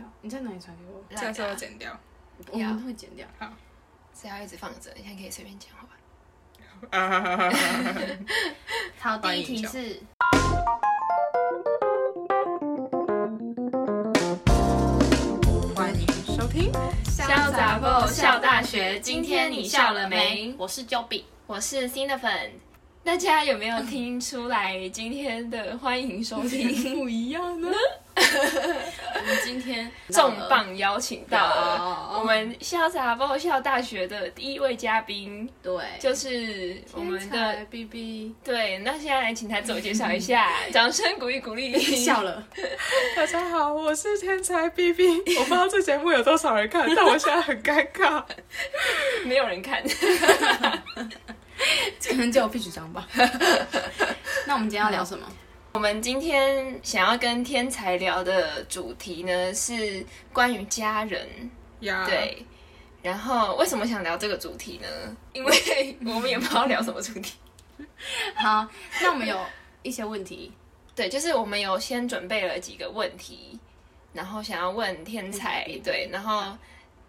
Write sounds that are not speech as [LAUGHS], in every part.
下，你在哪里传给我？下次要剪掉，我们会剪掉。好，只要一直放着，你现在可以随便讲话。[LAUGHS] 好，第一题是，欢迎收听潇洒不笑大学。今天你笑了没？我是 Jobbit，我是新的粉。大家有没有听出来今天的欢迎收听 [LAUGHS] 不一样呢？我们今天重磅邀请到了我们潇洒爆笑大学的第一位嘉宾，对，就是我们的 B B。对，那现在来请他自我介绍一下，[LAUGHS] 掌声鼓励鼓励。笑了，[LAUGHS] 大家好，我是天才 B B。[LAUGHS] 我不知道这节目有多少人看，但我现在很尴尬，没有人看。可能叫我 Peach 张吧。那我们今天要聊什么？我们今天想要跟天才聊的主题呢，是关于家人。对。然后为什么想聊这个主题呢？因为 [LAUGHS] 我们也不知道聊什么主题。好，那我们有一些问题。对，就是我们有先准备了几个问题，然后想要问天才。对，然后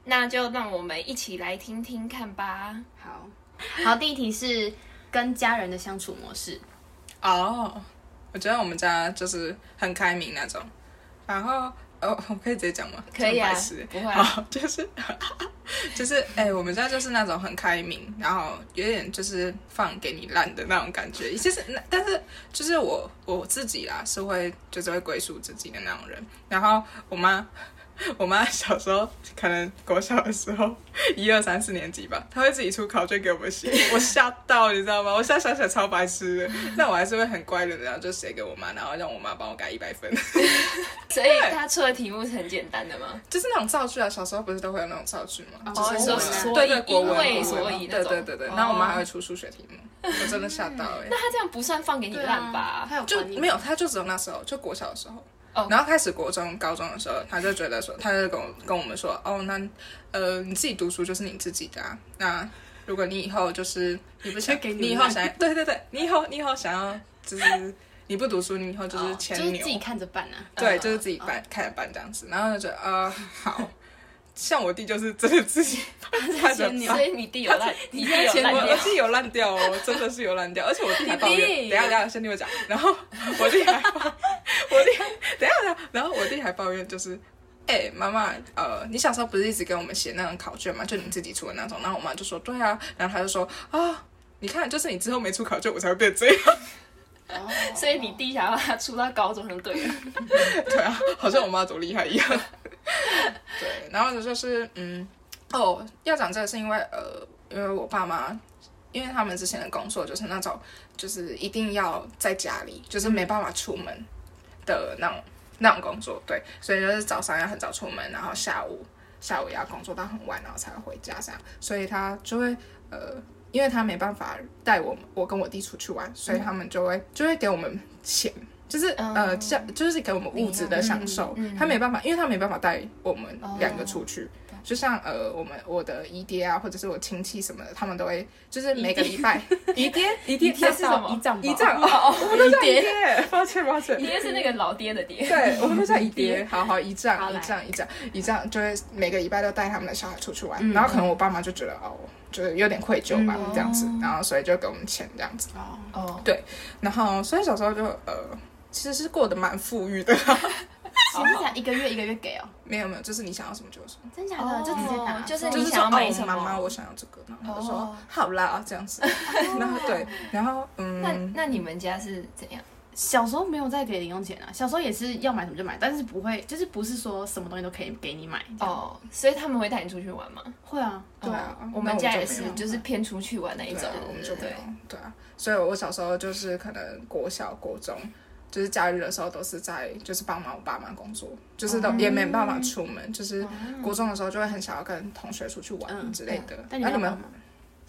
那就让我们一起来听听看吧。好。好，第一题是跟家人的相处模式。哦，oh, 我觉得我们家就是很开明那种。然后，哦，我可以直接讲吗？可以啊，不会啊。好，[LAUGHS] 就是，[LAUGHS] 就是，哎、欸，我们家就是那种很开明，然后有点就是放给你烂的那种感觉。其实，那但是就是我我自己啦，是会就是会归属自己的那种人。然后我妈。我妈小时候可能国小的时候，一二三四年级吧，她会自己出考卷给我们写，我吓到，你知道吗？我现在想起来超白痴的，但我还是会很乖的，然后就写给我妈，然后让我妈帮我改一百分。[LAUGHS] 所以她出的题目是很简单的吗？就是那种造句啊，小时候不是都会有那种造句吗？哦，就是说对对，国文、因为、所以。对对对对，然后我妈还会出数学题目，我真的吓到哎。[LAUGHS] 那她这样不算放给你烂吧？就没有，她就只有那时候，就国小的时候。Oh. 然后开始国中、高中的时候，他就觉得说，他就跟我跟我们说，哦，那呃，你自己读书就是你自己的啊。那如果你以后就是你不想，你，你以后想，对对对，你以后你以后想要就是你不读书，你以后就是牵牛，oh, 就是自己看着办啊。对，就是自己办，uh, 看着办这样子。然后就觉得，呃，好。像我弟就是真的自己 [LAUGHS] 看着办，[LAUGHS] 所以你弟有烂，[LAUGHS] 你弟有烂掉，我弟有烂掉哦，真的是有烂掉，而且我弟还抱怨。等下等下，先听我讲。然后我弟还，我弟等下等下，然后我弟还抱怨，就是，哎，妈妈，呃，你小时候不是一直给我们写那种考卷吗？就你自己出的那种。然后我妈就说，对啊。然后她就说，啊，你看，就是你之后没出考卷，我才会变这样。哦所以你弟想要他出到高中就对了。[LAUGHS] 对啊，好像我妈多厉害一样。对，然后就是嗯，哦，要讲这个是因为呃，因为我爸妈，因为他们之前的工作就是那种，就是一定要在家里，就是没办法出门的那种那种工作，对，所以就是早上要很早出门，然后下午下午也要工作到很晚，然后才会回家这样，所以他就会呃，因为他没办法带我我跟我弟出去玩，所以他们就会就会给我们钱。就是呃，像就是给我们物质的享受。他没办法，因为他没办法带我们两个出去。就像呃，我们我的姨爹啊，或者是我亲戚什么的，他们都会就是每个礼拜。[LAUGHS] 姨爹，姨爹是什么？姨丈，姨丈哦，我们都叫姨爹。抱歉，抱歉。姨爹是那个老爹的爹。对，我们都叫 [LAUGHS] 姨爹。好好，姨丈，姨丈，姨丈，姨丈，就会每个礼拜都带他们的小孩出去玩。然后可能我爸妈就觉得哦，就是有点愧疚吧，这样子，然后所以就给我们钱这样子。哦哦，对，然后所以小时候就呃。其实是过得蛮富裕的，[LAUGHS] 其实才一个月一个月给哦，没有没有，就是你想要什么就有什么，真假的？就直接拿，就是你想要买什么，妈妈我想要这个，然后就说好啦这样子，然后对，然后嗯，那那你们家是怎样？小时候没有再给零用钱啊，小时候也是要买什么就买，但是不会，就是不是说什么东西都可以给你买哦，所以他们会带你出去玩吗？会啊，对啊，我们家也是，就是偏出去玩那一种，我们就对。对啊，所以我小时候就是可能国小国中。就是假日的时候都是在，就是帮忙我爸妈工作，就是都也没办法出门。就是国中的时候就会很想要跟同学出去玩之类的。那你们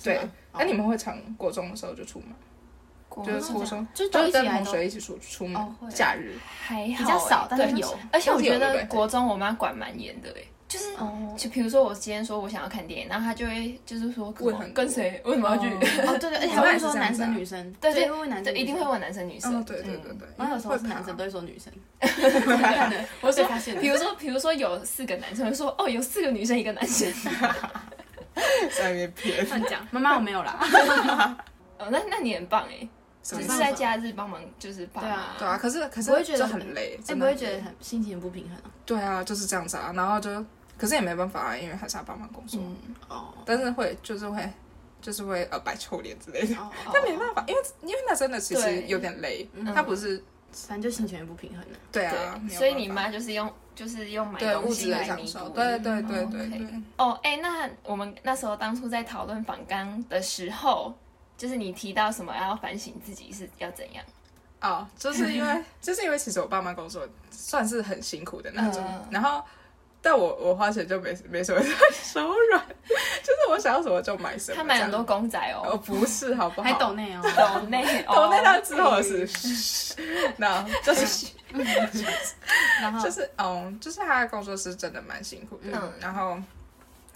对，那你们会常国中的时候就出门，就是国中就跟同学一起出出门。假日还好，比较少，但是有。而且我觉得国中我妈管蛮严的诶。就是哦。就比如说我今天说我想要看电影，然后他就会就是说问很跟谁？为什么要去？哦，[LAUGHS] 对对，而且还会说男生女生，对对会问男生，对，一定会问男生女生。哦，对对对对，然后有时候是男生都会说女生，[LAUGHS] 我说发现了比如说比如说有四个男生，会说哦有四个女生一个男生。[LAUGHS] 在那边骗。乱讲。妈妈我没有啦，哦，那那你很棒哎，只是在假日帮忙就是爸妈对啊。对啊，可是可是我会觉得就很累，哎，真的很累不会觉得很心情不平衡啊？对啊，就是这样子啊，然后就可是也没办法啊，因为还是要帮忙工作，嗯，哦。但是会就是会就是会呃摆臭脸之类的，哦，但没办法，因为因为那真的其实有点累，嗯。他不是反正就心情也不平衡了。对啊，所以你妈就是用就是用买对东西来弥补。对对对哦对对，哦，哎，那我们那时候当初在讨论反刚的时候，就是你提到什么要反省自己是要怎样？哦，就是因为 [LAUGHS] 就是因为其实我爸妈工作算是很辛苦的那种，嗯。然后但我我花钱就没没什么在手软，[LAUGHS] 就是我想要什么就买什么，他买很多公仔哦，哦，不是好不好？还抖内哦，抖内 [LAUGHS] 抖那他之后哦是，[LAUGHS] 那就是然后就是嗯，就是他的工作是真的蛮辛苦的，嗯然后。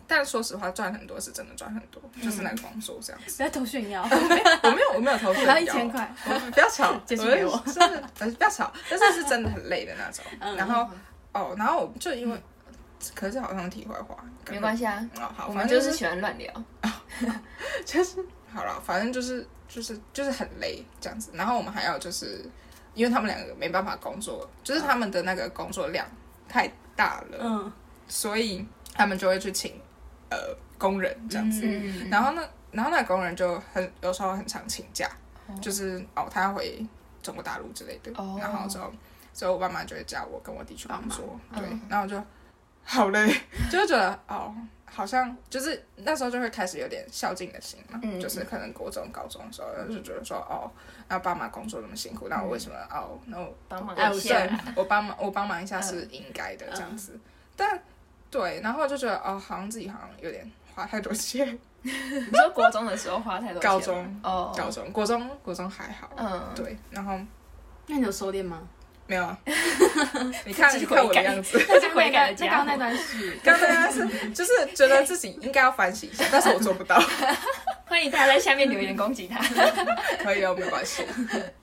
但说实话，赚很多是真的赚很多，就是那个工作这样子。不要偷炫耀，我没有，我没有偷炫耀，还要一千块，不要吵，解释给我是真的，呃不要吵，但是是真的很累的那种。嗯然后哦，然后我就因为，可是好像题外话，没关系啊，哦，好，我反正就是们就是喜欢乱聊。[LAUGHS] 就是好了，反正就是就是就是很累这样子。然后我们还要就是，因为他们两个没办法工作，就是他们的那个工作量太大了，嗯，所以他们就会去请呃工人这样子。嗯，然后呢，然后那个工人就很有时候很常请假，就是哦他要回中国大陆之类的，哦然后之后所以我爸妈就会叫我跟我弟去工作，对，嗯然后我就好累，[LAUGHS] 就会觉得哦好像就是那时候就会开始有点孝敬的心嘛，嗯。就是可能国中、高中的时候就觉得说哦，那爸妈工作那么辛苦，那我为什么哦，那我帮忙哎一下，我帮忙我帮忙一下是应该的这样子，但对，然后就觉得哦，好像自己好像有点花太多钱。[LAUGHS] 你说国中的时候花太多钱？高中哦，高中、国中、国中还好，嗯，对，然后那你有收敛吗？没有啊。[LAUGHS] 你看，你看我的样子，那就悔改的家伙那刚刚那段是，刚刚那段是就是觉得自己应该要反省一下，但是我做不到。[LAUGHS] 欢迎大家在下面留言攻击他。[LAUGHS] 可以哦，没关系。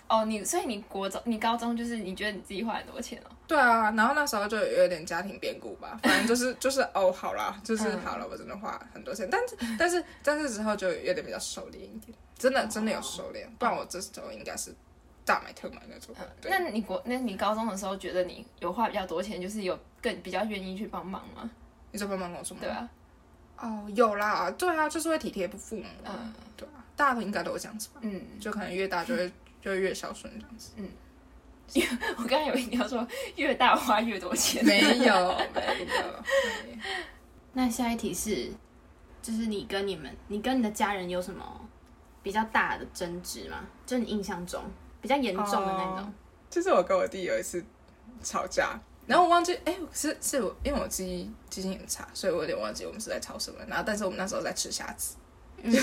哦，你所以你国中、你高中就是你觉得你自己花很多钱哦？对啊，然后那时候就有点家庭变故吧，反正就是就是哦，好啦，就是嗯好了，我真的花很多钱，但是但是但是之后就有点比较收敛一点，真的真的有收敛，不然我这时候应该是大买特买那种。对那你国那你高中的时候觉得你有花比较多钱，就是有更比较愿意去帮忙吗？你说帮忙跟我说吗？对啊，哦，有啦，对啊，就是会体贴父母啊，嗯对啊，大家都应该都会这样子吧，嗯，就可能越大就会 [LAUGHS] 就会越孝顺这样子。嗯 [LAUGHS] 我刚才有一定要说越大花越多钱，没有 [LAUGHS] 没有，没有那下一题是，就是你跟你们，你跟你的家人有什么比较大的争执吗？就你印象中比较严重的那种。哦就是我跟我弟有一次吵架，然后我忘记，哎，是是我，因为我记记性很差，所以我有点忘记我们是在吵什么。然后，但是我们那时候在吃虾子，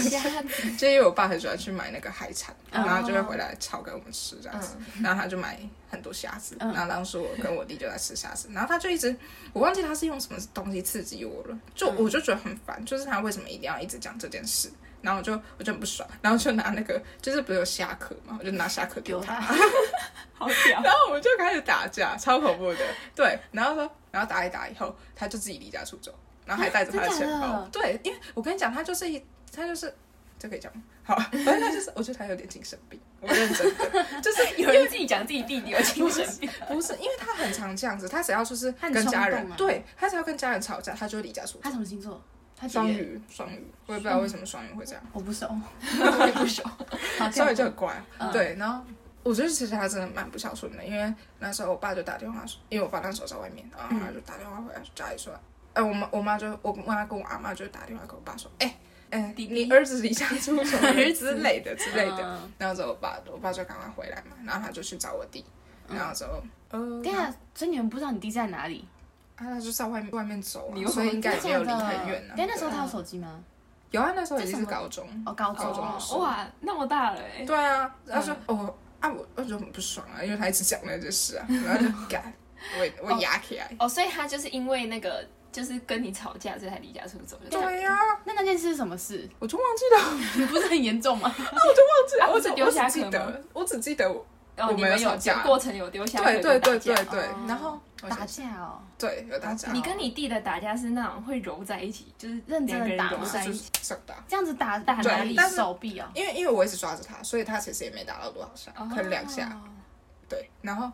虾子，[LAUGHS] 就因为我爸很喜欢去买那个海产，嗯然后就会回来炒给我们吃这样子。然后他就买很多虾子，嗯然后当时我跟我弟就在吃虾子，然后他就一直，我忘记他是用什么东西刺激我了，就我就觉得很烦，就是他为什么一定要一直讲这件事。然后我就我就很不爽，然后就拿那个就是不是有虾壳嘛，我就拿虾壳丢他，[LAUGHS] 好屌，然后我们就开始打架，超恐怖的。对，然后说，然后打一打以后，他就自己离家出走，然后还带着他的钱包。对，因为我跟你讲，他就是一，他就是这可以讲吗？好，反 [LAUGHS] 正他就是，我觉得他有点精神病，我认真的，[LAUGHS] 就是有人自己讲自己弟弟有精神病，不是，因为他很常这样子，他只要就是跟家人对他只要跟家人吵架，他就会离家出走他。什么星座？他？双鱼，双鱼，我也不知道为什么双鱼会这样。我不熟，[LAUGHS] 我也不熟。[LAUGHS] 双鱼就很乖，嗯。对，然后我觉得其实他真的蛮不孝顺的，因为那时候我爸就打电话说，因为我爸那时候在外面，然后他就打电话回来家里说，哎、我妈我妈就我妈跟我阿妈就打电话给我爸说，哎、哎、弟弟。你儿子离家出走了儿子之类的之类的，嗯。然后之后我爸我爸就赶快回来嘛，然后他就去找我弟，然后之后呃，对啊，所以你们不知道你弟在哪里？啊他就在外面外面走、所以应该也没有离很远啊。但那时候他有手机吗？有啊，那时候已经是高中，哦，高中高中的哇，那么大了哎，对啊，他说、哦啊我我就很不爽啊，因为他一直讲那件事啊，然后就 [LAUGHS] 干，我我压起来。哦，所以他就是因为那个就是跟你吵架，所以才离家出走。对呀、啊，那那件事是什么事？我就忘记了，[LAUGHS] 不是很严重吗？那 [LAUGHS] 我就忘记了，啊、我只丢下我只记得，我只记得我。哦、我们有讲过程有丢下，对对对对对，哦、然后打架哦，对有打架。你跟你弟的打架是那种会揉在一起，就是认真的打在一起，打，这样子打打哪里？手臂哦？因为因为我一直抓着他，所以他其实也没打到多少下，可能两下。对，然后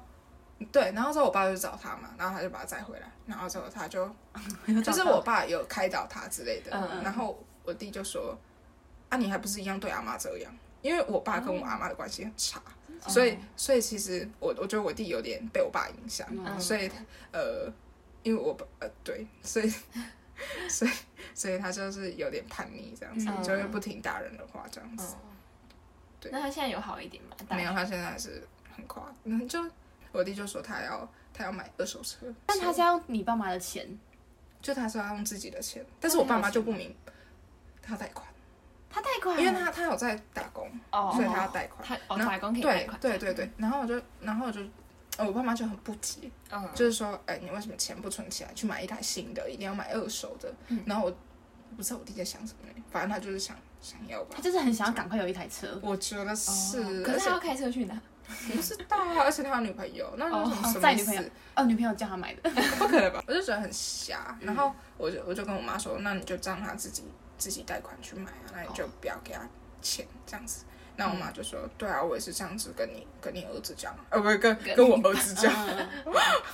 对，然后之后我爸就找他嘛，然后他就把他载回来，然后之后他就 [LAUGHS] 就是我爸有开导他之类的，然后我弟就说：“啊，你还不是一样对阿妈这样？”因为我爸跟我阿妈的关系很差。所以，所以其实我我觉得我弟有点被我爸影响，嗯、所以呃，因为我爸呃对，所以 [LAUGHS] 所以所以他就是有点叛逆这样子，嗯、就会不听大人的话这样子。嗯、对，那他现在有好一点吗？没有，他现在还是很夸。嗯，就我弟就说他要他要买二手车，但他是要你爸妈的钱，就他说要用自己的钱，但是我爸妈就不明，他贷款。他贷款，因为他他有在打工，所以他要贷款。他哦，打工可以贷款。对对对对，然后我就然后我就，我爸妈就很不解，就是说，哎，你为什么钱不存起来去买一台新的，一定要买二手的？然后我不知道我弟在想什么，反正他就是想想要吧。他就是很想要赶快有一台车。我觉得是，可是他要开车去哪？不知道啊，而且他有女朋友，那为什么载女朋友？哦，女朋友叫他买的，不可能吧？我就觉得很瞎，然后我就我就跟我妈说，那你就让他自己。自己贷款去买啊，那你就不要给他钱这样子。那我妈就说：“对啊，我也是这样子跟你跟你儿子讲，呃，不是跟跟我儿子讲。”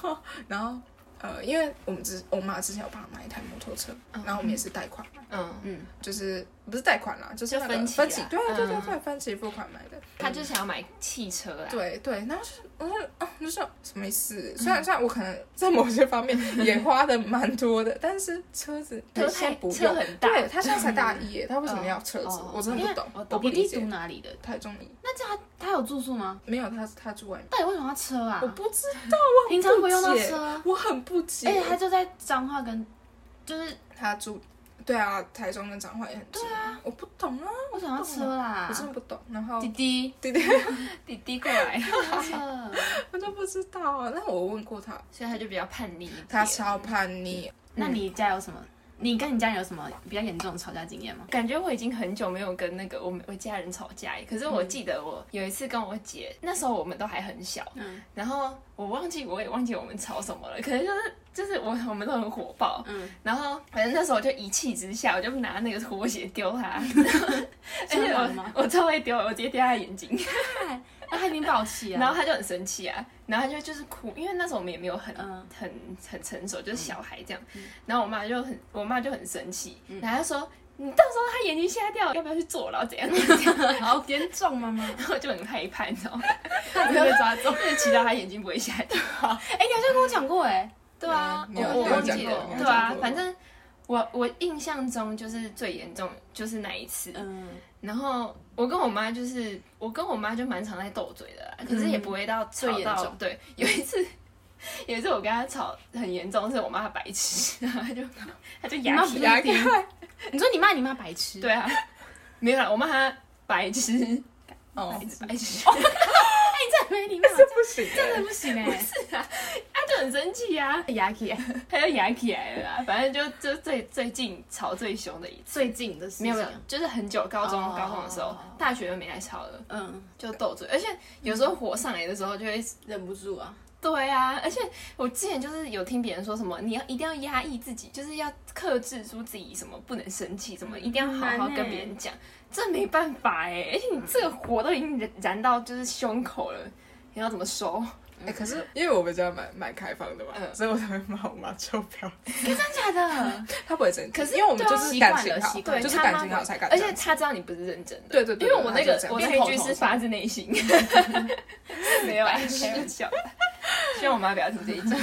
[LAUGHS] 然后呃，因为我们之我妈之前有帮他买一台摩托车，然后我们也是贷款嗯，就是不是贷款啦，就是分期分期，对对对对，分期付款买的。他就想要买汽车啊，对对，然后是我说哦，就说什么意思？虽然虽然我可能在某些方面 [LAUGHS] 也花的蛮多的，但是车子车太车很大，对，他现在才大一耶，他为什么要车子？我真的不懂。我弟读哪里的？台中一。那这样他他有住宿吗？没有，他他住外面。到底为什么要车啊？我不知道，我平常不用到车，我很不解。而且他就在彰化跟，就是他住。对啊，台中跟彰化也很近。对啊，我不懂啊，我想要车啦，我真的不懂。然后弟弟，弟弟，[LAUGHS] 弟弟过来，[LAUGHS] 我都不知道啊。那我问过他，所以他就比较叛逆。他超叛逆。那你家有什么？你跟你家人有什么比较严重的吵架经验吗？感觉我已经很久没有跟那个我们我家人吵架，可是我记得我有一次跟我姐，那时候我们都还很小，嗯，然后我忘记我也忘记我们吵什么了，可能就是就是我我们都很火爆，嗯，然后反正那时候我就一气之下，我就拿那个拖鞋丢他，[LAUGHS] 而且我我超会丢，我直接丢他眼睛。[LAUGHS] 那他已经爆气啊，然后他就很生气啊，然后他就就是哭，因为那时候我们也没有很很很成熟，就是小孩这样。然后我妈就很，我妈就很生气，然后她说：“你到时候他眼睛瞎掉，要不要去坐牢？怎样怎样？[LAUGHS] 好严重吗？”然后就很害怕，你知道吗？[LAUGHS] 他不会被抓走，就是祈祷他眼睛不会瞎掉。[LAUGHS] 哎，你好像跟我讲过哎，对啊，我忘记了，对啊，反正我我印象中就是最严重就是那一次，嗯。然后我跟我妈就是，我跟我妈就蛮常在斗嘴的啦，可是也不会到吵到。对，有一次，[LAUGHS] 有一次我跟她吵很严重，是我妈白痴，然后她就 [LAUGHS] 她就牙起牙开。你说你骂你妈白痴？对啊，没有啦，我骂她白痴。[LAUGHS] 哦，白痴。没礼貌，这不行，真的不行哎。是啊，他就很生气啊，牙起来，他就牙起来了啦。反正就就最最近吵最凶的一次，最近的事没有没有，就是很久高中高中的时候，大学就没来吵了。嗯，就斗嘴，而且有时候火上来的时候就会忍不住啊。对啊，而且我之前就是有听别人说什么，你要一定要压抑自己，就是要克制住自己，什么不能生气，什么一定要好好跟别人讲。这没办法哎，而且你这个火都已经燃燃到就是胸口了，你要怎么收？哎，可是因为我们家蛮蛮开放的嘛，所以我才会骂我妈臭婊子。真的假的？[LAUGHS] 他不会生气，可是因为我们就是感情好，对，就是感情好才敢。而且他知道你不是认真的，对对对，因为我那个我那一句是发自内心，[LAUGHS] 没有开玩笑。希望我妈不要听这一集，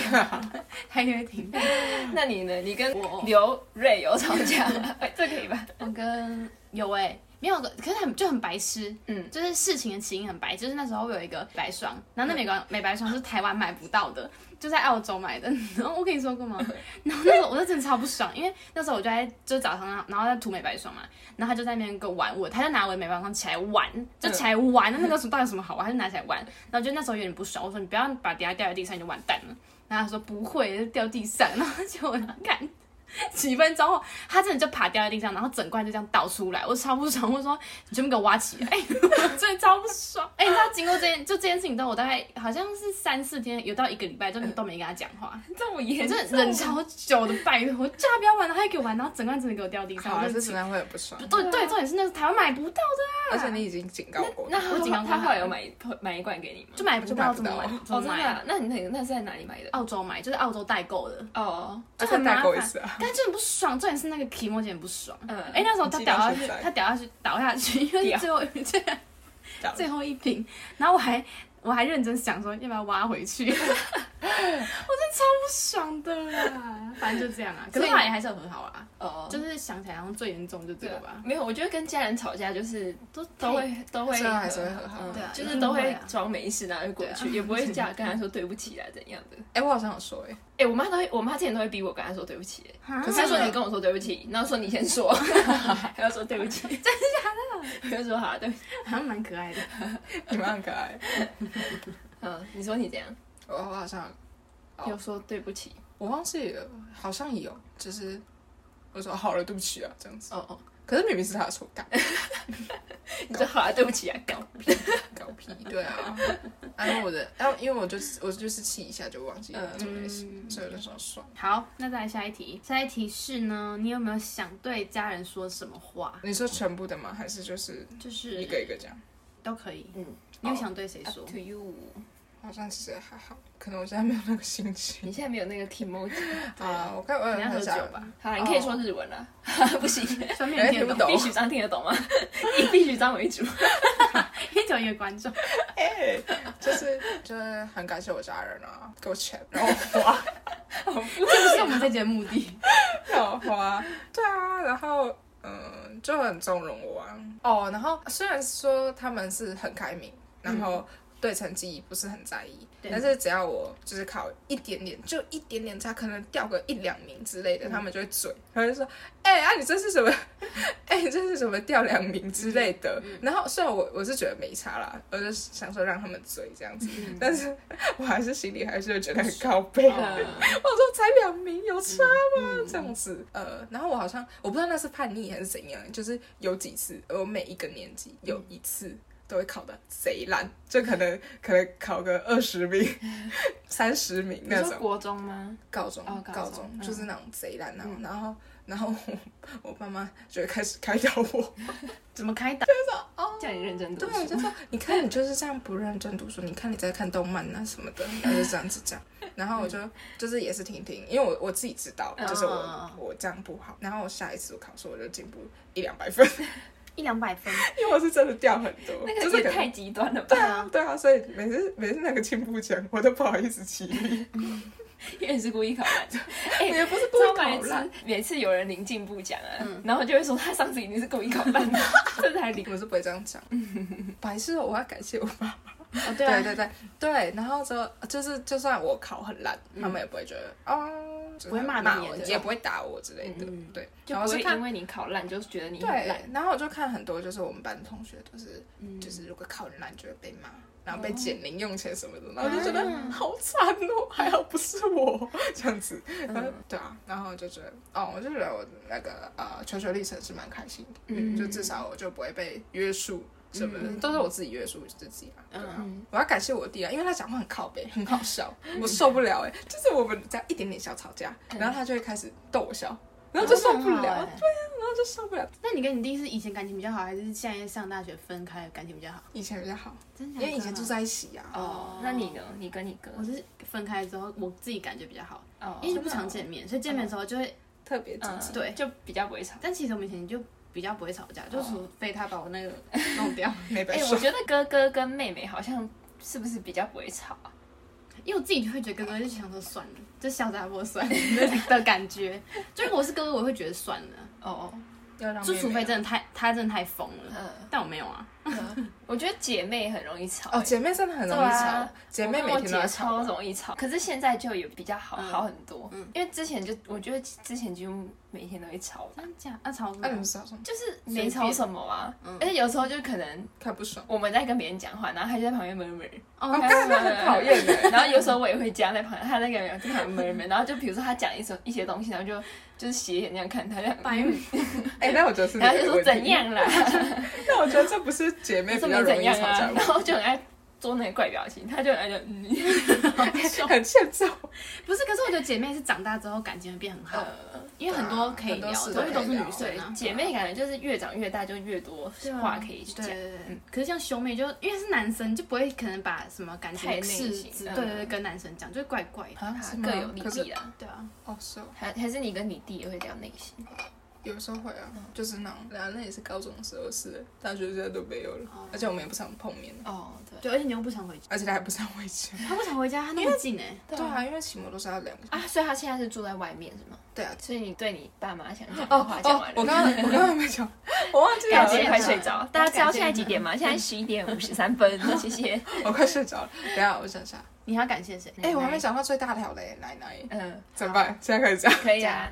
她应该听。[LAUGHS] 那你呢？你跟刘瑞有吵架吗？这可以吧？我跟有哎。没有个，可是很就很白痴，嗯，就是事情的起因很白，就是那时候有一个白霜，然后那美光美白霜是台湾买不到的，就在澳洲买的，[LAUGHS] 然后我跟你说过吗？然后那时候我就真的超不爽，因为那时候我就在就早上然后在涂美白霜嘛，然后他就在那边跟我玩我，他就拿我的美白霜起来玩，就起来玩，那那个什么到底有什么好玩？他就拿起来玩，然后就那时候有点不爽，我说你不要把底下掉在地上你就完蛋了，然后他说不会，就掉地上，然后就我看。[LAUGHS] 几分钟后，他真的就爬掉在地上，然后整罐就这样倒出来，我超不爽，我说你全部给我挖起来，[LAUGHS] 真的超不爽。哎、欸，你知道经过这件就这件事情之后，我大概好像是三四天，有到一个礼拜，就都没跟他讲话，这么严重，真的忍超久的，拜托，我叫他不要玩，然后他还给我玩，然后整罐真的给我掉地上，我是实在会很不爽。对对，重点是那是台湾买不到的啊，而且你已经警告过，那我警告他后来有买买一罐给你吗？就买不到，怎么买？哦，真的？那你那个那是在哪里买的？澳洲买，就是澳洲代购的。哦，就很麻烦，但就很不爽。重点是那个提莫姐很不爽。嗯，哎，那时候他掉下去，他掉下去倒下去，因为最后这样，最后一瓶，然后我还。我还认真想说要不要挖回去，[LAUGHS] 我真的超不爽的啦。反正就这样啊，可是后来还是要和好啊。哦，就是想起来，好像最严重就这个吧。没有，我觉得跟家人吵架就是都都会都会还是会和好，对啊，就是都会装没事，然后就过去，也不会 [LAUGHS] 这样跟他说对不起啊怎样的。哎，我好像有说哎，哎，我妈都会，我妈之前都会逼我跟她说对不起，可是她说你跟我说对不起，然后说你先说，[LAUGHS] 还要说对不起，真的假的？我就说好，对，[LAUGHS] 好像蛮可爱的，[LAUGHS] 你们很可爱。嗯，你说你这样，我我好像有说对不起，我忘记了，好像有，就是我说好了，对不起啊，这样子。哦哦，可是明明是他的错，干，[LAUGHS] 你说好了，对不起啊，搞屁，搞屁，对啊，然后我的，然后因为我就是我就是气一下就忘记了，做这件事，所以我就说算。好，那再来下一题，下一题是呢，你有没有想对家人说什么话？你说全部的吗？还是就是就是一个一个讲？都可以，嗯。你有想对谁说？To you，好像其实还好，可能我现在没有那个心情。你现在没有那个 Kimoji [LAUGHS] 啊？我看我要喝酒吧。好，你可以说日文了。[LAUGHS] 不行，双面听不懂。[LAUGHS] 必须章听得懂吗？以必须章为主。一种一个观众。哎，就是就是很感谢我家人啊，给我钱，然后花。这不是我们这节目的。然后花，对啊，然后。嗯，就很纵容我啊。哦，然后虽然说他们是很开明，然后对成绩不是很在意，嗯、但是只要我就是考一点点，就一点点差，可能掉个一两名之类的，嗯、他们就会嘴，他就说：“哎、欸、啊，你这是什么？[LAUGHS] 哎、欸，你这是什么掉两名之类的。嗯”然后虽然我我是觉得没差啦，我就想说让他们嘴这样子，嗯、但是 [LAUGHS] 我还是心里还是会觉得很高背。嗯、我说才两名有差吗？这样子，呃，然后我好像我不知道那是叛逆还是怎样，就是有几次，我每一个年级有一次。嗯都会考的贼烂，就可能可能考个二十名、[LAUGHS] 三十名那种。国中吗？高中，高中就是那种贼烂那种。然后，然后我爸妈就会开始开导我。[LAUGHS] 怎么开导？就是说哦，叫你认真读书。对，就说你看你就是这样不认真读书，你看你在看动漫啊什么的，然后就这样子讲。[LAUGHS] 然后我就就是也是听听，因为我我自己知道，就是我我这样不好。然后我下一次我考试我就进步一两百分。一两百分，[LAUGHS] 因为我是真的掉很多，那个也太极端了吧？对啊，对啊，所以每次每次那个进步奖，我都不好意思起立，[LAUGHS] 因为你是故意考烂。[LAUGHS] 哎，也不是故意考烂，每次有人领进步奖啊，然后就会说他上次一定是故意考烂的，这才领。我是不会这样讲，白痴，我要感谢我爸爸。哦，对对对对，然后说就是就算我考很烂，他们也不会觉得哦。不会骂我，也不会打我之类的，对，就不会因为你考烂就是觉得你很烂。然后我就看很多，就是我们班的同学都是，就是如果考很烂就会被骂，然后被减零用钱什么的，然后就觉得好惨哦，还好不是我这样子，嗯。对啊，然后就觉得，哦，我就觉得我那个呃求学历程是蛮开心的，嗯。就至少我就不会被约束。什么的都是我自己约束自己啊！嗯，我要感谢我弟啊，因为他讲话很靠北，很好笑，[LAUGHS] 我受不了哎！就是我们只要一点点小吵架，然后他就会开始逗我笑，然后就受不了，对啊，然后就受不了。那你跟你弟是以前感情比较好，还是现在上大学分开感情比较好？以前比较好，真的，因为以前住在一起呀。哦，那你呢？你跟你哥？我是分开之后，我自己感觉比较好，哦因为就不常见面，所以见面的时候就会特别亲切，对，就比较不会吵。但其实我们以前就。比较不会吵架，就除非他把我那个 [LAUGHS] 弄掉。[LAUGHS] 哎，我觉得哥哥跟妹妹好像是不是比较不会吵啊？因为我自己就会觉得哥哥就想说算了，就小杂货算了 [LAUGHS] 的感觉。就如果我是哥哥，我会觉得算了。哦哦，就除非真的太她真的太疯了。但我没有啊。[LAUGHS] 我觉得姐妹很容易吵哦，姐妹真的很容易吵，姐妹每天都在吵，超容易吵。可是现在就有比较好好很多，因为之前就我觉得之前几乎每天都会吵，真假？那吵什么？就是没吵什么啊，而且有时候就可能看不爽，我们在跟别人讲话，然后他就在旁边闷闷，哦，很讨厌的。[LAUGHS] 然后有时候我也会加在旁边，他在跟别人在旁边闷闷，然后就比如说他讲一些一些东西，然后就就是斜眼那样看他，就白目。[LAUGHS] 哎，那我觉得是，然后就说怎样啦？[LAUGHS] 那我觉得这不是姐妹比较容易吵架，[LAUGHS] 然后就很爱做那个怪表情，他就很爱就嗯，[LAUGHS] 很欠揍。不是，可是我觉得姐妹是长大之后感情会变很好，因为很多可以聊，因为都是女生，姐妹感觉就是越长越大就越多话可以讲。可是像兄妹就因为是男生，就不会可能把什么感情的事，对对对，跟男生讲，就怪怪的，各有利弊啊。对啊，哦是哦，还还是你跟你弟也会聊内心。有时候会啊，就是那种，然后，那也是高中的时候是，大学现在都没有了，而且我们也不常碰面。哦，对，对而且你又不常回家，而且他还不常回家。他不常回家，他那么近哎。对啊，因为骑摩托车要两个。啊，所以他现在是住在外面是吗？对啊，所以你对你爸妈想讲的话讲完了。我刚刚我刚刚还没讲，[LAUGHS] 我忘记了。今天快睡着，大家知道现在几点吗？现在 [LAUGHS] 十一点五十三分。谢谢。[LAUGHS] 我快睡着了，等下我想想。你要感谢谁？哎，我还没讲到最大条嘞奶奶。嗯，怎么办？现在开始讲。可以啊。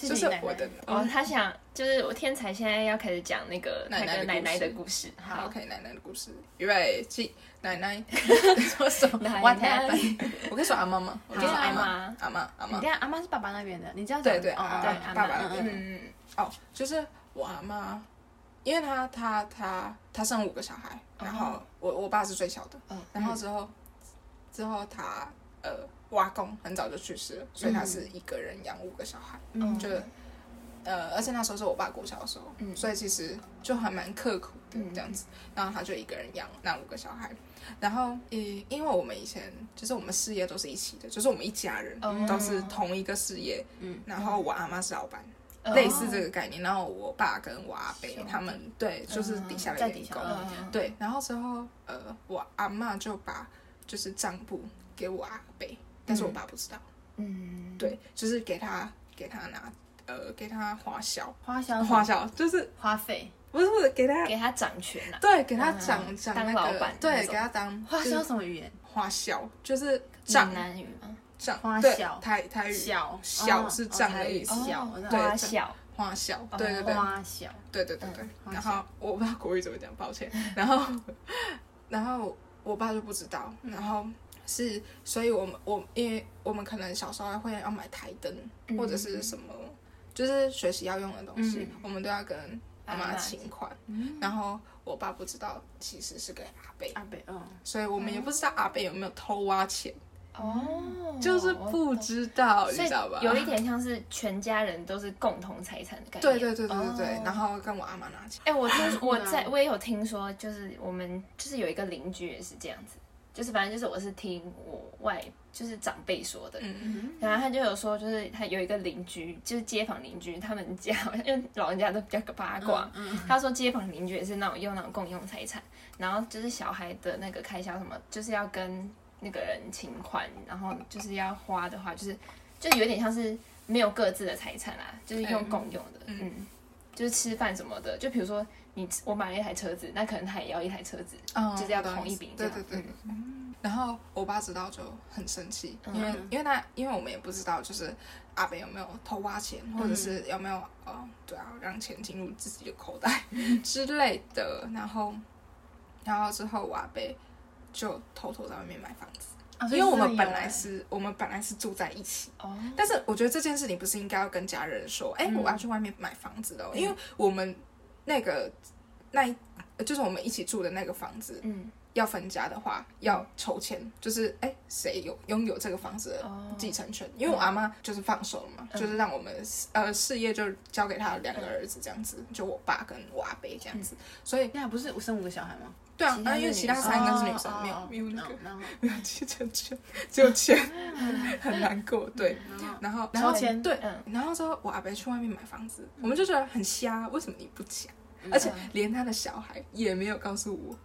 就是我的哦，他想就是我天才现在要开始讲那个奶奶奶奶的故事。好，OK，奶奶的故事。预备起，奶奶 [LAUGHS] 说什么？我可以说阿妈吗？我可以说阿妈，阿妈，阿妈。你看阿妈是爸爸那边的，你知道？对对，阿爸，爸爸。嗯哦，就是我阿妈，因为她她她她生五个小孩，然后我我爸是最小的，然后之后之后他呃。我阿公很早就去世了，所以他是一个人养五个小孩，嗯，就呃，而且那时候是我爸过小的时候，嗯，所以其实就还蛮刻苦的这样子。然后他就一个人养那五个小孩，然后因，因为我们以前就是我们事业都是一起的，就是我们一家人都是同一个事业，嗯，然后我阿妈是老板，类似这个概念。然后我爸跟我阿伯他们对，就是底下的员工，对。然后之后呃，我阿妈就把就是账簿给我阿伯。但是我爸不知道，嗯，对，就是给他给他拿，呃，给他花销，花销，花销就是花费，不是不是给他给他掌权啊，对，给他掌掌当老板，对，给他当花销什么语言？花销就是账南语吗？账花销台台语小小是账的意思，花销花销，对对对，花销，对对对对。然后我不知道国语怎么讲，抱歉。然后 [LAUGHS] 然后我爸就不知道，然后。是，所以我们我因为我们可能小时候会要买台灯或者是什么，就是学习要用的东西，我们都要跟妈妈请款。然后我爸不知道，其实是给阿贝。阿贝，嗯，所以我们也不知道阿贝有没有偷挖钱。哦，就是不知道，你知道吧？有一点像是全家人都是共同财产的感觉。对对对对对对。然后跟我阿妈拿钱。哎，我听我在我也有听说，就是我们就是有一个邻居也是这样子。就是反正就是我是听我外就是长辈说的，嗯、然后他就有说，就是他有一个邻居，就是街坊邻居，他们家 [LAUGHS] 因为老人家都比较八卦，嗯嗯、他说街坊邻居也是那种用那种共用财产，然后就是小孩的那个开销什么，就是要跟那个人请款，然后就是要花的话，就是就有点像是没有各自的财产啦，就是用共用的，嗯，嗯，就是吃饭什么的，就比如说。你我买了一台车子，那可能他也要一台车子，就是要同一笔。对对对。然后我爸知道就很生气，因为因为他因为我们也不知道，就是阿北有没有偷挖钱，或者是有没有呃对啊让钱进入自己的口袋 [LAUGHS] 之类的。然后然后之后我阿伯就偷偷在外面买房子，因为我们本来是我们本来是住在一起。哦。但是我觉得这件事情不是应该要跟家人说，哎，我要去外面买房子的，因为我们。那个，那一就是我们一起住的那个房子，嗯，要分家的话要筹钱，就是哎，谁有拥有这个房子的继承权？因为我阿妈就是放手了嘛，就是让我们呃事业就交给他两个儿子这样子，就我爸跟我阿伯这样子。所以那不是我生五个小孩吗？对啊，那因为其他三个是女生，没有没有那个没有继承权，只有钱，[LAUGHS] 很难过。对，然后然后钱对，然后之后我阿伯去外面买房子，我们就觉得很瞎，为什么你不讲？而且连他的小孩也没有告诉我，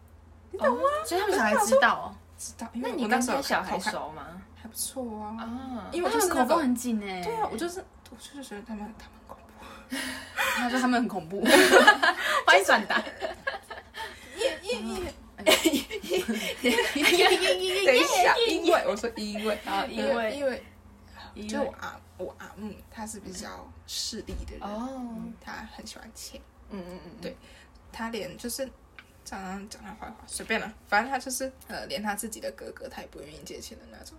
你懂吗？所以他们小孩知道哦，知道。那你跟他小孩熟吗？还不错啊。啊，因为他们口风很紧哎。对啊，我就是我就是觉得他们他们恐怖。[LAUGHS] 他说他们很恐怖，[LAUGHS] 欢迎转达。等一下，因为我说因为啊，因为因为就我阿我阿木他是比较势利的人哦，他很喜欢钱，嗯嗯嗯，对，他连就是常常讲他坏话随便了，反正他就是呃，连他自己的哥哥他也不愿意借钱的那种，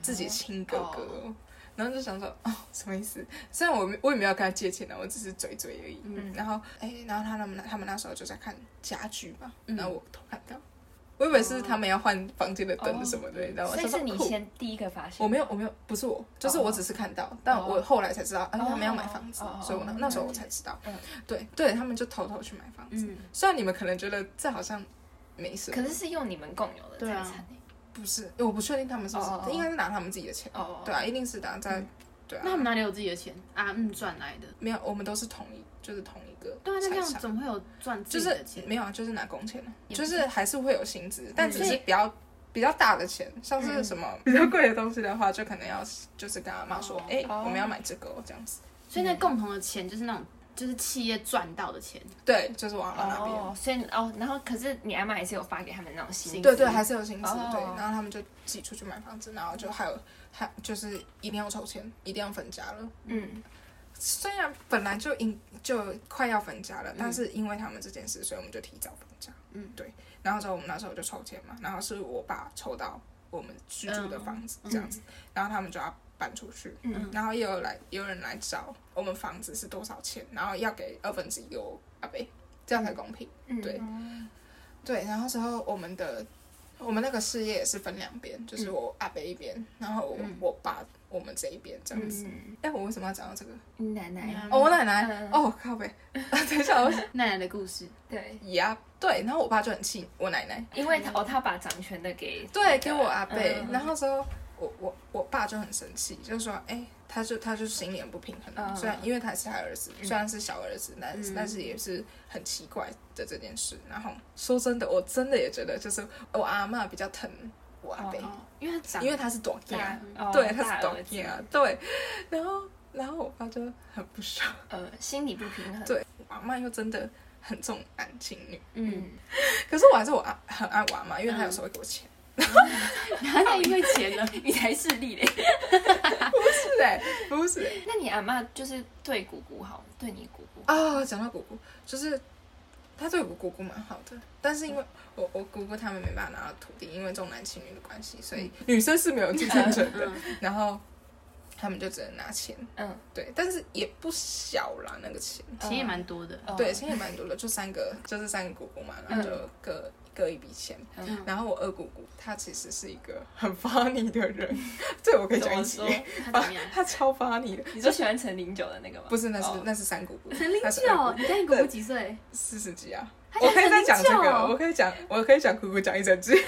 自己亲哥哥。然后就想说，哦，什么意思？虽然我我也没有跟他借钱的，我只是嘴嘴而已。嗯，然后哎，然后他们他们那时候就在看家具嘛，然后我偷看到，我以为是他们要换房间的灯什么的，你知道吗所以是你先第一个发现。我没有，我没有，不是我，就是我只是看到，但我后来才知道，哎，他们要买房子，所以我那那时候我才知道。嗯，[LAUGHS] 对对，他们就偷偷去买房子。虽然你们可能觉得这好像没什么，可是是用你们共有的财产。不是，我不确定他们是不是，应该是拿他们自己的钱。哦，对啊，一定是拿在，对啊。那他们哪里有自己的钱啊？嗯，赚来的。没有，我们都是同一，就是同一个。对啊，那这样怎么会有赚自己的钱？没有啊，就是拿工钱，就是还是会有薪资，但只是比较比较大的钱，像是什么比较贵的东西的话，就可能要就是跟阿妈说，哎，我们要买这个这样子。所以那共同的钱就是那种。就是企业赚到的钱，对，就是我阿妈那边。哦，所以哦，然后可是你阿妈还是有发给他们那种薪资，对对，还是有薪资，对。然后他们就自己出去买房子，然后就还有还就是一定要抽签，一定要分家了。嗯，虽然本来就应就快要分家了，但是因为他们这件事，所以我们就提早分家。嗯，对。然后之后我们那时候就抽签嘛，然后是我爸抽到我们居住的房子这样子，然后他们就要。搬出去，嗯，然后也有来，有人来找我们房子是多少钱，然后要给二分之一给我阿贝，这样才公平，嗯、对，嗯、对，然后之后我们的我们那个事业也是分两边，就是我阿伯一边，然后我、嗯、我爸我们这一边这样子。哎、嗯，我为什么要讲到这个？奶奶，哦，我奶奶，哦，靠北，[LAUGHS] 等一下，我 [LAUGHS] 奶奶的故事，对，呀，对，然后我爸就很气我奶奶，因为他哦，他把掌权的给对给我阿伯，嗯、然后之后。我我我爸就很生气，就是说，哎，他就他就心里很不平衡。虽然因为他是他儿子，虽然是小儿子，但但是也是很奇怪的这件事。然后说真的，我真的也觉得，就是我阿嬷比较疼我阿伯，因为因为他是短家，对，他是短家，对。然后然后我爸就很不爽，呃，心理不平衡。对，我阿嬷又真的很重男轻女，嗯。可是我还是我阿很爱我阿妈，因为他有时候会给我钱。[LAUGHS] 然后因为钱呢，你才势利嘞？不是哎，不是。那你阿妈就是对姑姑好，对你姑姑啊？讲到姑姑，就是她对我姑姑蛮好的，但是因为我我姑姑他们没办法拿到土地，因为重男轻女的关系，所以女生是没有继承权的。然后他们就只能拿钱，嗯，对，但是也不小啦，那个钱钱也蛮多的，对，钱也蛮多的，就三个，就是三个姑姑嘛，然后就各。各一笔钱，然后我二姑姑她其实是一个 [LAUGHS] 很 funny 的人，[LAUGHS] 这我可以讲一句，[LAUGHS] 她超 funny 的。你说喜欢陈零九的那个吗？不是，那是那是三姑姑。陈零九，你跟你姑姑几岁？四十几啊。我可以再讲这个，我可以讲，我可以讲姑姑讲一整句。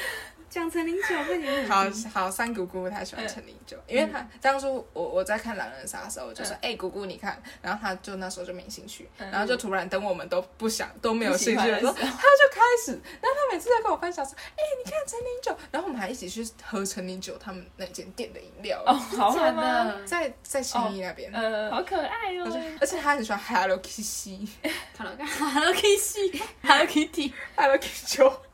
讲陈零九会点。好好，三姑姑她喜欢陈零九，因为她当初我我在看狼人杀的时候，我就说哎姑姑你看，然后她就那时候就没兴趣，然后就突然等我们都不想都没有兴趣的时候，她就开始，然后她每次在跟我分享说，哎你看陈零九，然后我们还一起去喝陈零九他们那间店的饮料，哦好惨啊？在在新义那边，呃好可爱哦，而且她很喜欢 Hello Kitty，Hello [LAUGHS] Kitty，Hello Kitty，Hello Kitty。他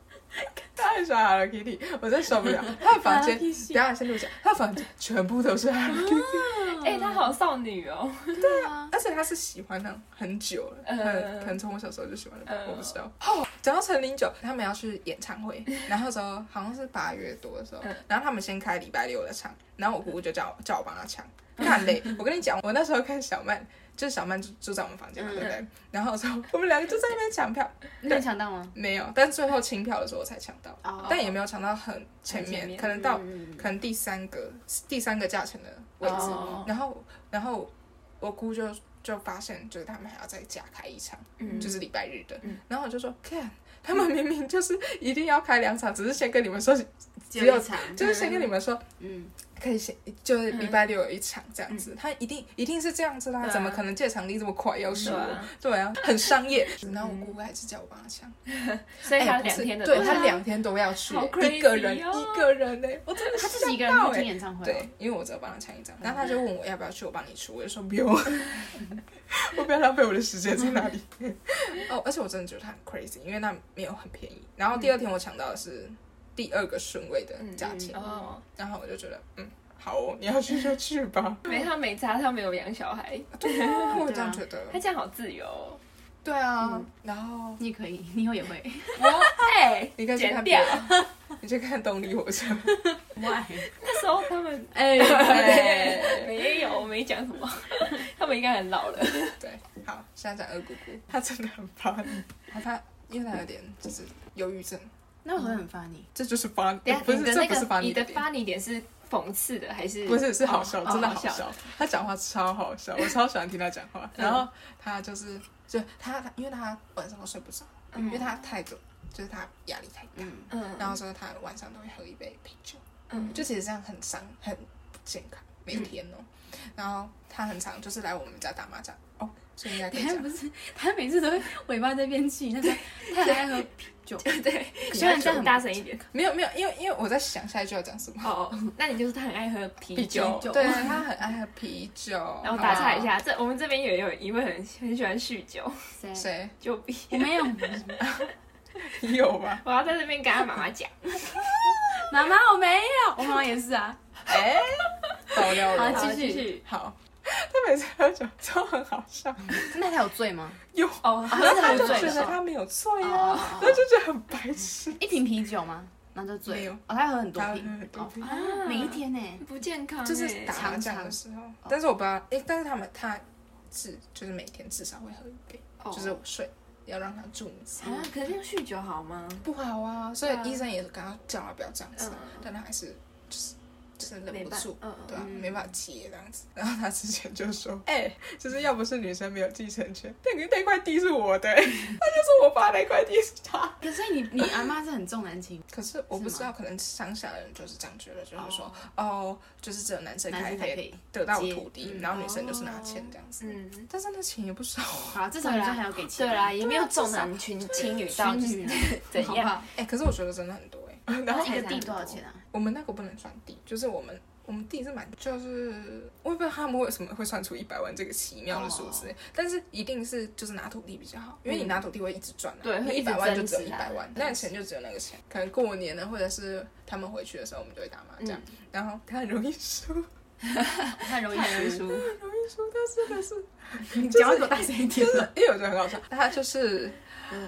很喜欢 Hello Kitty，我真受不了。[LAUGHS] 他的房间，等下先录下，他的房间全部都是 Hello Kitty。哎，他好少女哦。对啊，而且他是喜欢那很久了，可能从我小时候就喜欢了，我不知道。哦，讲到陈零九，他们要去演唱会，[LAUGHS] 然后说好像是八月多的时候，然后他们先开礼拜六的场，然后我姑姑就叫叫我帮他抢，干嘞！我跟你讲，我那时候看小曼。就是小曼住住在我们房间嘛，对不对？然后之后我们两个就在那边抢票，你有抢到吗？没有，但最后清票的时候我才抢到，但也没有抢到很前面，可能到可能第三个第三个价钱的位置。然后然后我姑就就发现，就是他们还要再加开一场，就是礼拜日的。然后我就说，看他们明明就是一定要开两场，只是先跟你们说只有一场，就是先跟你们说，嗯。可以先就是礼拜六有一场这样子，他一定一定是这样子啦，怎么可能借场地这么快要输？对啊，很商业。然后我姑姑还是叫我帮他抢，[LAUGHS] 所以他两天的，对他两天都要去，一个人一个人呢，我真的他自己一个人去听演唱会，对，因为我只有帮他抢一张，然后他就问我要不要去，我帮你出，我就说不用，[LAUGHS] [LAUGHS] 我不要浪费我的时间在那里。哦，而且我真的觉得他很 crazy，因为那没有很便宜。然后第二天我抢到的是。第二个顺位的价钱，然后我就觉得，嗯，好哦，你要去就 [LAUGHS] 去吧。没他没差，他没有养小孩，对啊，我这样觉得。他这样好自由。对啊，然后你也可以，[LAUGHS] 你以后也会。[LAUGHS] 哎，你可以去看表，你去看动力火车。Why？那时候他们哎，没有，没讲什么，他们应该很老了。对，好，现在讲二姑姑，她真的很发你，她因为她有点就是忧郁症。那我会很 funny，，这就是 funny，，不是这不是 funny，。你的 funny 点是讽刺的还是？不是，是好笑，真的好笑。他讲话超好笑，我超喜欢听他讲话。[LAUGHS] 然后他就是，就他，因为他晚上都睡不着，因为他太多，就是他压力太大。嗯，然后所以他晚上都会喝一杯啤酒。嗯，就其实这样很伤，很不健康，每天哦。然后他很常就是来我们家打麻将。哦，所以应该可以讲。不是，[LAUGHS] 他每次都会尾巴在边气，他说他很爱喝啤酒。对对，[LAUGHS] 虽然很大声一点。没有没有，因为因为我在想下一句要讲什么。哦，[LAUGHS] 那你就是他很爱喝啤酒。对，他很爱喝啤酒。然后打岔一下，这我们这边也有一位很很喜欢酗酒。谁？谁？就比我没有。你有吗？我要在这边跟他妈妈讲。妈妈，我没有。我妈妈也是啊。哎，爆料了。好，继续。好。他每次喝酒都很好笑。那他有醉吗？有哦，然后他就觉得他没有醉啊，他就觉得很白痴。一瓶啤酒吗？那就醉。哦，他喝很多瓶。啊，每一天呢？不健康。就是打麻将的时候。但是我不知道，哎，但是他们他是就是每天至少会喝一杯，就是我睡要让他助眠。啊，可是要酗酒好吗？不好啊，所以医生也跟他叫他不要这样子，但他还是就是。真的忍不住，嗯对啊，没办法接这样子。[LAUGHS] 然后他之前就说：“哎，就是要不是女生没有继承权，那个那块地是我的。” [LAUGHS] 他就是：“我爸那块地是他。”可是你你阿妈是很重男轻，[LAUGHS] 可是我不知道，可能乡下的人就是这样觉得，就是说哦，就是只有男生才可以得到土地，然后女生就是拿钱这样子。嗯，但是那钱也不少啊，至少女生还要给钱。对啦，也没有重男轻轻女怎样。哎，可是我觉得真的很多哎。[LAUGHS] 然后一个地多少钱啊？我们那个不能算地，就是我们我们地是蛮，就是我也不知道他们为什么会算出一百万这个奇妙的数字，但是一定是就是拿土地比较好，因为你拿土地会一直赚，对，一百万就只有一百万，那钱就只有那个钱，可能过年呢，或者是他们回去的时候，我们就会打麻将，然后 [LAUGHS] 他很容易输，他很容易输，容易输，但是但 [LAUGHS] 是你讲话给我大声一点，因为我觉得很好笑，他就是。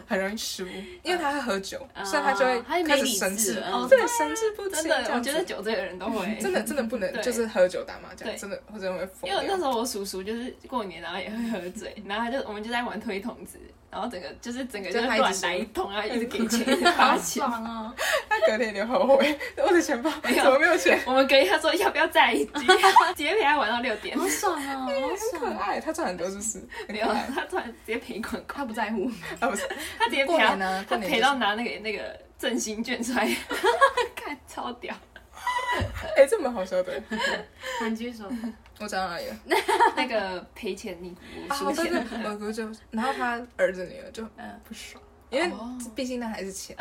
很容易输，因为他会喝酒，所以他就会开始神志，对，神志不清。真的，我觉得酒醉的人都会，[LAUGHS] 真的真的不能，就是喝酒打麻将，真的或者会疯。因为那时候我叔叔就是过年，然后也会喝醉，然后他就我们就在玩推筒子。然后整个就是整个就是乱来一通啊，一直给钱，一直发钱啊！[LAUGHS] 他隔天就后悔，[LAUGHS] 我的钱包怎么没有钱？我们隔天他说要不要再一局，[LAUGHS] 直接陪他玩到六点，好爽啊！很可爱，他赚很多，是不是？没有，他突然直接赔款，他不在乎，他不是，他直接赔他，他赔到拿那个那个振兴券出来，看超屌！[LAUGHS] 哎，这么好笑的，[LAUGHS] 韩剧说。[LAUGHS] 我讲哪里了？那个赔钱你输钱，我姑就，然后他儿子女儿就嗯不爽，因为毕竟那还是钱，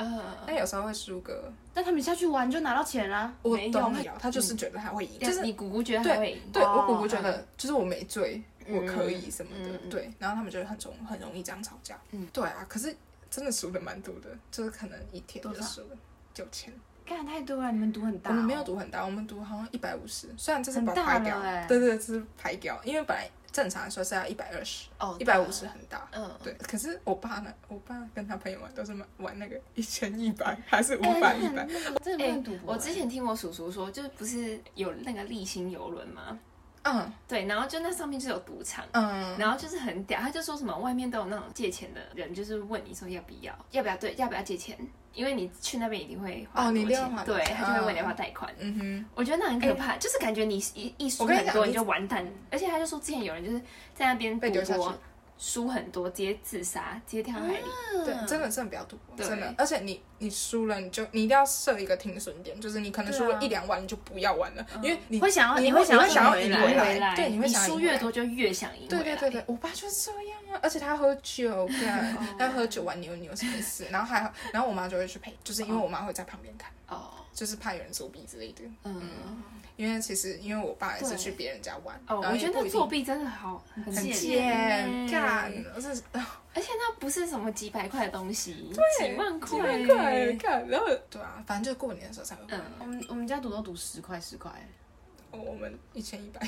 但有时候会输个，但他们下去玩就拿到钱了，我懂，他就是觉得他会赢，就是你姑姑觉得他会赢，对我姑姑觉得就是我没醉，我可以什么的，对，然后他们就很容很容易这样吵架，嗯，对啊，可是真的输的蛮多的，就是可能一天就输了九千。干太多了，你们赌很大。我们没有赌很大，我们赌好像一百五十，虽然这是把排掉，对对，这是排掉，因为本来正常来说是要一百二十，哦，一百五十很大，嗯，对。可是我爸呢？我爸跟他朋友玩都是玩那个一千一百 [LAUGHS] 还是五百一百？哎，我之前听我叔叔说，就是不是有那个立新游轮吗？嗯，对，然后就那上面就有赌场，嗯，然后就是很屌，他就说什么外面都有那种借钱的人，就是问你说要不要，要不要对，要不要借钱。因为你去那边一定会花很多钱，对，他就会问你要不要贷款。嗯。哼，我觉得那很可怕，就是感觉你一一输很多你就完蛋。而且他就说之前有人就是在那边赌博输很多，直接自杀，直接跳海里。对，真的真的不要赌博，真的。而且你你输了，你就你一定要设一个停损点，就是你可能输了一两万，你就不要玩了，因为你会想要，你会想要想要赢回来，对，你会想输越多就越想赢。对对对对，我爸就是这样啊，而且他喝酒，他喝酒玩牛牛什么事，然后还然后我妈就会去陪，就是因为我妈会在旁边看，哦，就是怕有人作弊之类的，嗯。因为其实，因为我爸也是去别人家玩，哦，我觉得作弊真的好很贱，[LAUGHS] 而且那不是什么几百块的东西，对，几万块，然后对。啊，反正就过年的时候才会，嗯，我们我们家赌都赌十块十块，我们一千一百，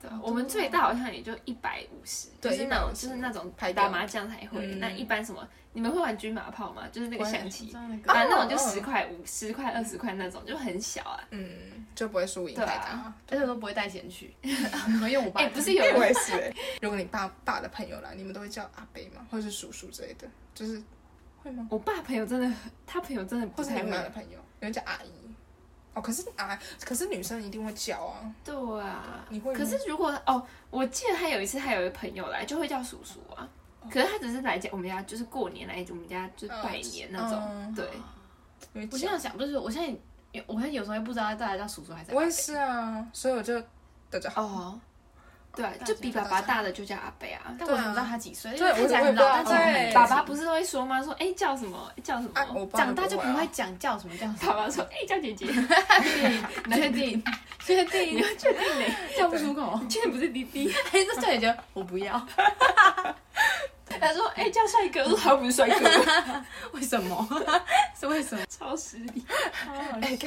对，我们最大好像也就一百五十，就是那种就是那种打麻将才会，那一般什么。你们会玩军马炮吗？就是那个象棋，反正那种就十块五、十块二十块那种，就很小啊。嗯，就不会输赢太大，而且都不会带钱去。因为我爸哎，不是有 [LAUGHS] 我也是哎。如果你爸爸的朋友来，你们都会叫阿伯吗？或者是叔叔之类的？就是会吗？我爸朋友真的，他朋友真的不太会。你妈的朋友，有人叫阿姨。哦，可是啊，可是女生一定会叫啊。对啊，你会。可是如果哦，我记得他有一次，他有一个朋友来，就会叫叔叔啊。可是他只是来家，我们家就是过年来我们家就拜年那种，对。我现在想，不是我现在，我现在有时候也不知道大家叫叔叔还是。我也是啊，所以我就大家好。对，就比爸爸大的就叫阿贝啊。但我怎么知道他几岁？对，看起来很老，但是爸爸不是都会说吗？说哎叫什么叫什么？长大就不会讲叫什么叫什么。爸爸说哎叫姐姐。[LAUGHS] 确定？[LAUGHS] 确定？你要确定嘞？[LAUGHS] 叫不出口。确定不是弟弟？还是叫姐姐？我不要。他说：“哎，叫帅哥，他又不是帅哥，为什么？是为什么？超失礼。哎，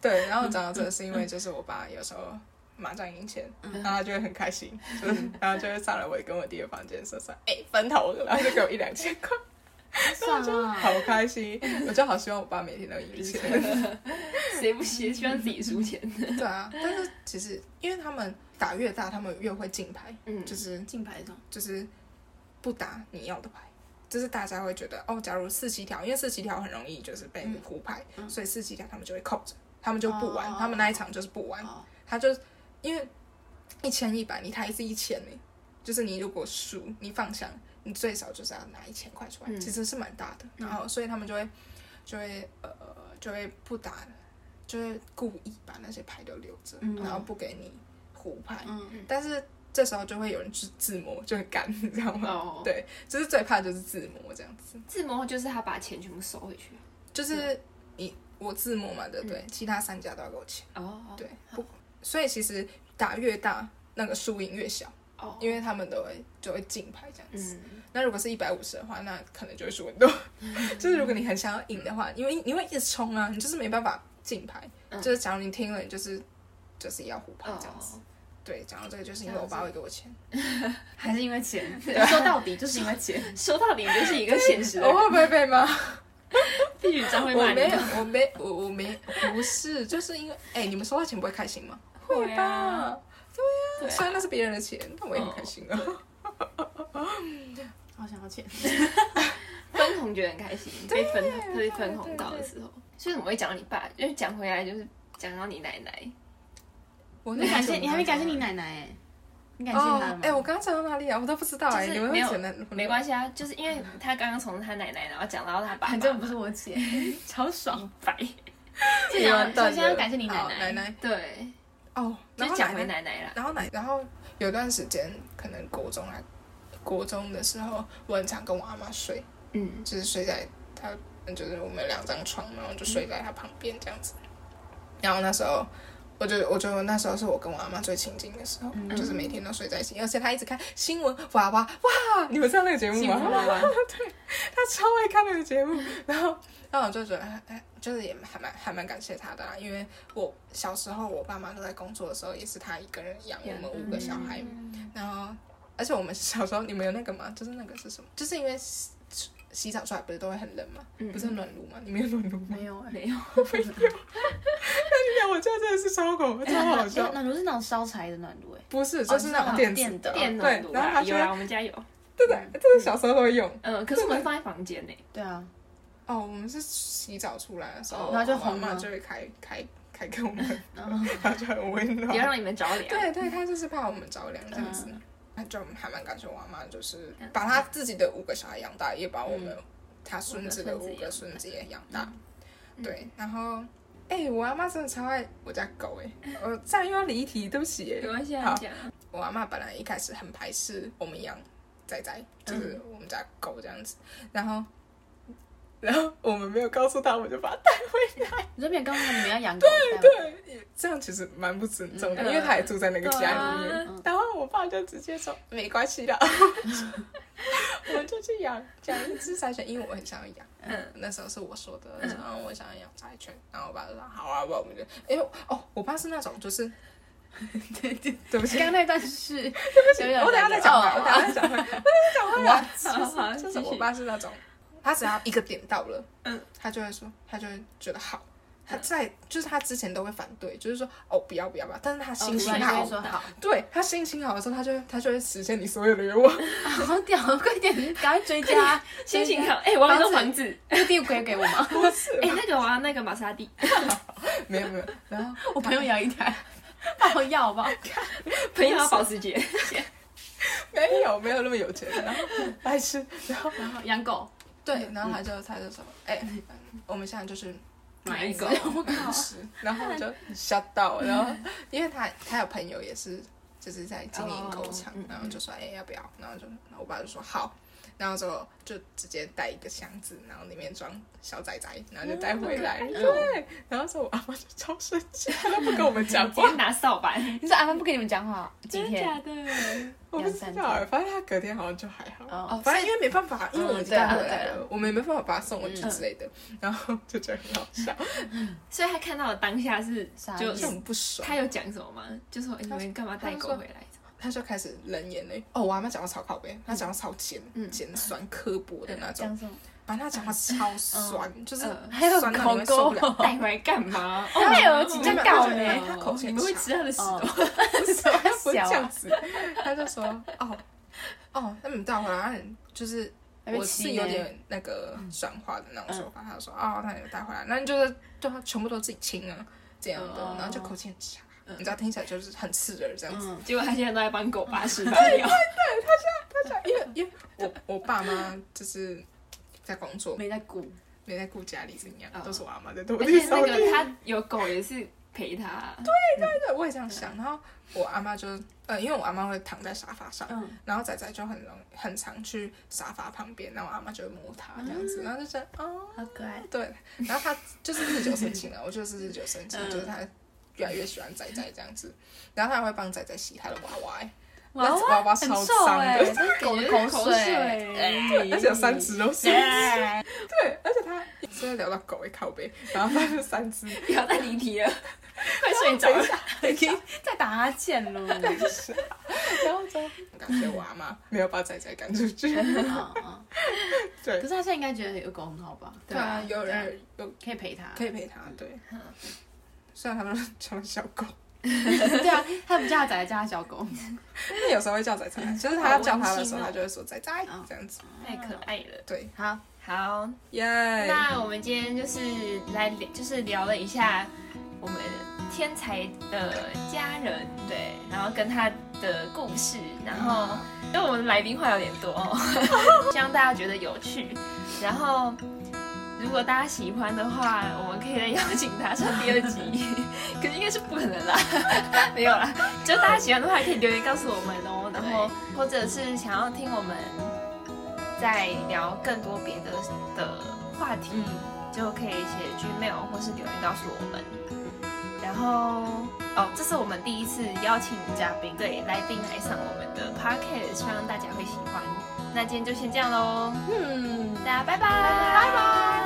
对，然后讲到这个，是因为就是我爸有时候麻将赢钱，然后他就会很开心，[LAUGHS] 然后就会上来我跟我弟的房间说说，哎，分头，然后 [LAUGHS] 就给我一两千块，然后就好开心，我就好希望我爸每天都赢钱，[LAUGHS] 谁不希希望自己输钱？对啊，但是其实因为他们打越大，他们越会进牌，嗯，就是进牌中，就是。”不打你要的牌，就是大家会觉得哦，假如四七条，因为四七条很容易就是被胡牌，嗯、所以四七条他们就会扣着，他们就不玩，哦、他们那一场就是不玩，哦、他就因为一千一百，你台是一千呢，就是你如果输，你放下，你最少就是要拿一千块出来，嗯、其实是蛮大的，然后所以他们就会就会呃就会不打，就会故意把那些牌都留着，嗯、然后不给你胡牌，嗯、但是。这时候就会有人自自摸，就很干，你知道吗？Oh. 对，就是最怕就是自摸这样子。自摸就是他把钱全部收回去，就是你我自摸嘛，对不对？嗯、其他三家都要给我钱。哦，oh. 对，不，所以其实打越大，那个输赢越小。哦，oh. 因为他们都会就会竞拍这样子。嗯、那如果是一百五十的话，那可能就会输很多。[LAUGHS] 就是如果你很想要赢的话，因为你会一直冲啊，你就是没办法竞拍。嗯、就是假如你听了，你就是就是要胡拍这样子。Oh. 对，讲到这个，就是因为我爸会给我钱，[LAUGHS] 还是因为钱？说到底就是因为钱，[LAUGHS] 说到底就是一个现实。我会不会被骂？必须张会骂你。我没，我没，我我没，不是，就是因为，哎，你们收到钱不会开心吗？会吧？对呀，虽然那是别人的钱，但我也很开心啊。好想要钱，[LAUGHS] 分红觉得很开心，被分被分红到的时候。所以怎么会讲到你爸？因为讲回来就是讲到你奶奶。我你感谢你还没感谢你奶奶哎，你感谢他吗？哎，我刚刚讲到哪里啊？我都不知道哎。你们没有没关系啊，就是因为他刚刚从他奶奶，然后讲到他爸，反正不是我姐，超爽白。[LAUGHS] 这样，首先要感谢你奶奶，奶奶对哦，然后讲回奶奶了。然后奶，然后有段时间可能国中还国中的时候，我很常跟我阿妈睡，嗯，就是睡在她，就是我们两张床，然后就睡在她旁边这样子。然后那时候。我觉得，我觉得那时候是我跟我阿妈最亲近的时候，嗯、就是每天都睡在一起，而且她一直看新闻娃娃哇，你们知道那个节目吗？娃娃 [LAUGHS] 对，她超爱看那个节目，然后，然后我就觉得，哎，就是也还蛮还蛮感谢她的啦，因为我小时候我爸妈都在工作的时候，也是她一个人养我们五个小孩，嗯、然后，而且我们小时候你们有那个吗？就是那个是什么？就是因为。洗澡出来不是都会很冷吗？不是暖炉吗？你没有暖炉吗？没有，没有，没有。那你讲我家真的是烧口，超好笑。暖炉 [LAUGHS] 是那种烧柴的暖炉，哎，不是，就是那种电的电暖炉。然后他有啊，我们家有。对的，就是小时候都会用。嗯，可是我们放在房间呢。对啊。哦，我们是洗澡出来的时候，然后就红嘛，就会开开开给我们，然后就很温暖，要让你们着凉。对对，他就是怕我们着凉这样子。就还蛮感谢我妈妈，就是把她自己的五个小孩养大，也把我们她孙子的五个孙子也养大。对，然后，哎、欸，我阿妈真的超爱我家狗哎，我这样又要离题，对不起。没关系，好，我阿妈本来一开始很排斥我们养仔仔，就是我们家狗这样子，然后。然后我们没有告诉他，我就把他带回来。你这边告诉他你们要养狗？对对，这样其实蛮不尊重的，因为他也住在那个家里面。然后我爸就直接说没关系的，[LAUGHS] 我们就去养养一只柴犬，因为我很想要养。嗯，那时候是我说的，然后我想要养柴犬，然后我爸就说好啊，我们就因为哦，我爸是那种就是，对对对不起，刚刚那段是，对不起，我等下再讲话，我等下再讲话，我等下再讲话。就是我爸是那种。他只要一个点到了，嗯，他就会说，他就会觉得好。他在就是他之前都会反对，就是说哦不要不要不要。但是他心情好，对他心情好的时候，他就他就会实现你所有的愿望。[LAUGHS] 好屌，快点赶快追加。心情好，哎，我要个房子，[LAUGHS] 那第五可以给我吗？[LAUGHS] 不是，哎，那个我要那个玛莎拉蒂。没有没有，然后我朋友养一台，帮我要吧。朋友要保时捷。没有没有那么有钱，然后爱吃，然后然后养狗。对，然后他就他就说，哎，我们现在就是买一个，[LAUGHS] 然后我就吓到，然后因为他他有朋友也是就是在经营狗场，然后就说，哎，要不要？然后就我爸就说好。然后之后就直接带一个箱子，然后里面装小仔仔，然后就带回来。对，然后说我阿妈就超生气，他都不跟我们讲话，直接拿扫把。你说阿妈不跟你们讲话？真的假的？我不知道，反正他隔天好像就还好。哦，反正因为没办法，因为我们带回来了，我们也没办法把他送回去之类的。然后就觉得很好笑。[LAUGHS] 所以他看到的当下是就很不爽。他有讲什么吗？就说你们干嘛带狗回来？他就开始冷言嘞，哦，我还没讲到超靠北，他讲到超尖、尖酸刻薄的那种，[LAUGHS] 反正他讲话超酸，[LAUGHS] 就是还有口沟，[LAUGHS] 带回来干嘛？他有几这样搞呢？他口气很差，你们会吃他的屎吗？不是，他不会这样子，他就说，哦，哦，那你带回来，就是我是有点那个酸化的那种说法，他就说，哦，那你带回来，那你就是对他全部都自己亲啊，这样的，然后就口气很强。你知道听起来就是很刺耳这样子，结果他现在都在帮狗把屎把尿。对对对，他现在他现在因为 [LAUGHS] 因为我我爸妈就是在工作，没在顾，没在顾家里怎样，都是我阿妈在拖地。而且那个 [LAUGHS] 他有狗也是陪他。对对对，我也这样想。然后我阿妈就呃，因为我阿妈会躺在沙发上，然后仔仔就很容很常去沙发旁边，然后我阿妈就会摸它这样子，然后就觉得哦，好可爱。对，然后他就是日久生情了，我就是日久生情，就是他。越来越喜欢仔仔这样子，然后他还会帮仔仔洗他的娃娃，那娃娃超脏的，[LAUGHS] 狗的口水，[LAUGHS] 而且有三只都是，[LAUGHS] 对，而且他现在聊到狗会靠背，然后他就三只，不要再离题了，快睡着了，已经在打哈欠了，然后就感谢我阿妈没有把仔仔赶出去，对，可是他现在应该觉得有狗很好吧？对啊，有人有可以陪他，可以陪他，对。虽然他们叫小狗，[LAUGHS] 对啊，他不叫仔仔，叫他小狗。那有时候会叫仔仔，就是他要叫他的时候，他就会说仔仔这样子，太可爱了。对，好，好，耶。那我们今天就是来，就是聊了一下我们天才的家人，对，然后跟他的故事，然后因为我们来宾话有点多哦，[LAUGHS] 希望大家觉得有趣，然后。如果大家喜欢的话，我们可以再邀请他上第二集，[LAUGHS] 可是应该是不可能啦，[LAUGHS] 没有啦。就大家喜欢的话，可以留言告诉我们哦。然后，或者是想要听我们再聊更多别的的话题，就可以写 Gmail 或是留言告诉我们。然后，哦，这是我们第一次邀请嘉宾，对，来宾来上我们的 Podcast，希望大家会喜欢。那今天就先这样喽，嗯，大家拜拜拜拜。